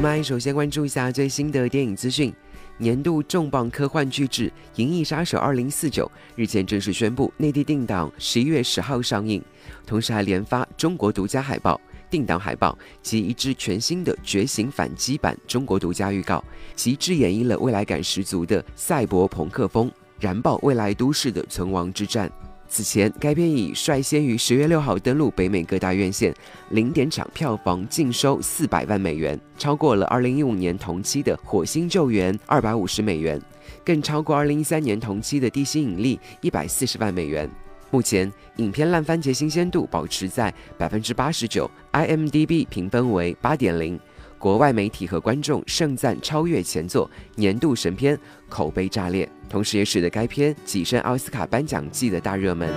们首先关注一下最新的电影资讯。年度重磅科幻巨制《银翼杀手二零四九》日前正式宣布内地定档十一月十号上映，同时还连发中国独家海报、定档海报及一支全新的觉醒反击版中国独家预告，极致演绎了未来感十足的赛博朋克风，燃爆未来都市的存亡之战。此前，该片已率先于十月六号登陆北美各大院线，零点场票房净收四百万美元，超过了二零一五年同期的《火星救援》二百五十美元，更超过二零一三年同期的《地心引力》一百四十万美元。目前，影片烂番茄新鲜度保持在百分之八十九，IMDB 评分为八点零。国外媒体和观众盛赞超越前作，年度神片，口碑炸裂，同时也使得该片跻身奥斯卡颁奖季的大热门。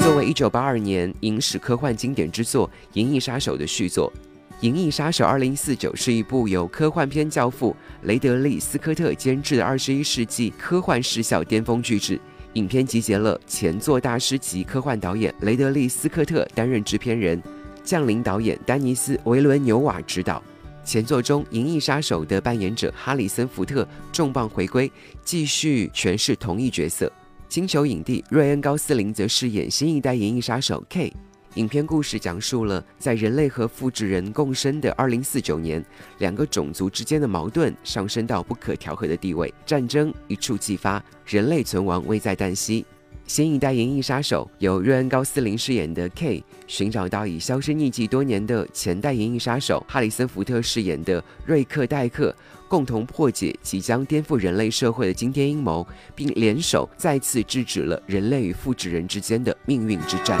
作为1982年影史科幻经典之作《银翼杀手》的续作，《银翼杀手2049》是一部由科幻片教父雷德利·斯科特监制的21世纪科幻视效巅峰巨制。影片集结了前作大师级科幻导演雷德利·斯科特担任制片人。降临导演丹尼斯·维伦纽瓦执导，前作中《银翼杀手》的扮演者哈里森·福特重磅回归，继续诠释同一角色。星球影帝瑞恩·高斯林则饰演新一代银翼杀手 K。影片故事讲述了在人类和复制人共生的2049年，两个种族之间的矛盾上升到不可调和的地位，战争一触即发，人类存亡危在旦夕。新一代银翼杀手由瑞恩·高斯林饰演的 K 寻找到已销声匿迹多年的前代银翼杀手哈里森·福特饰演的瑞克·戴克，共同破解即将颠覆人类社会的惊天阴谋，并联手再次制止了人类与复制人之间的命运之战。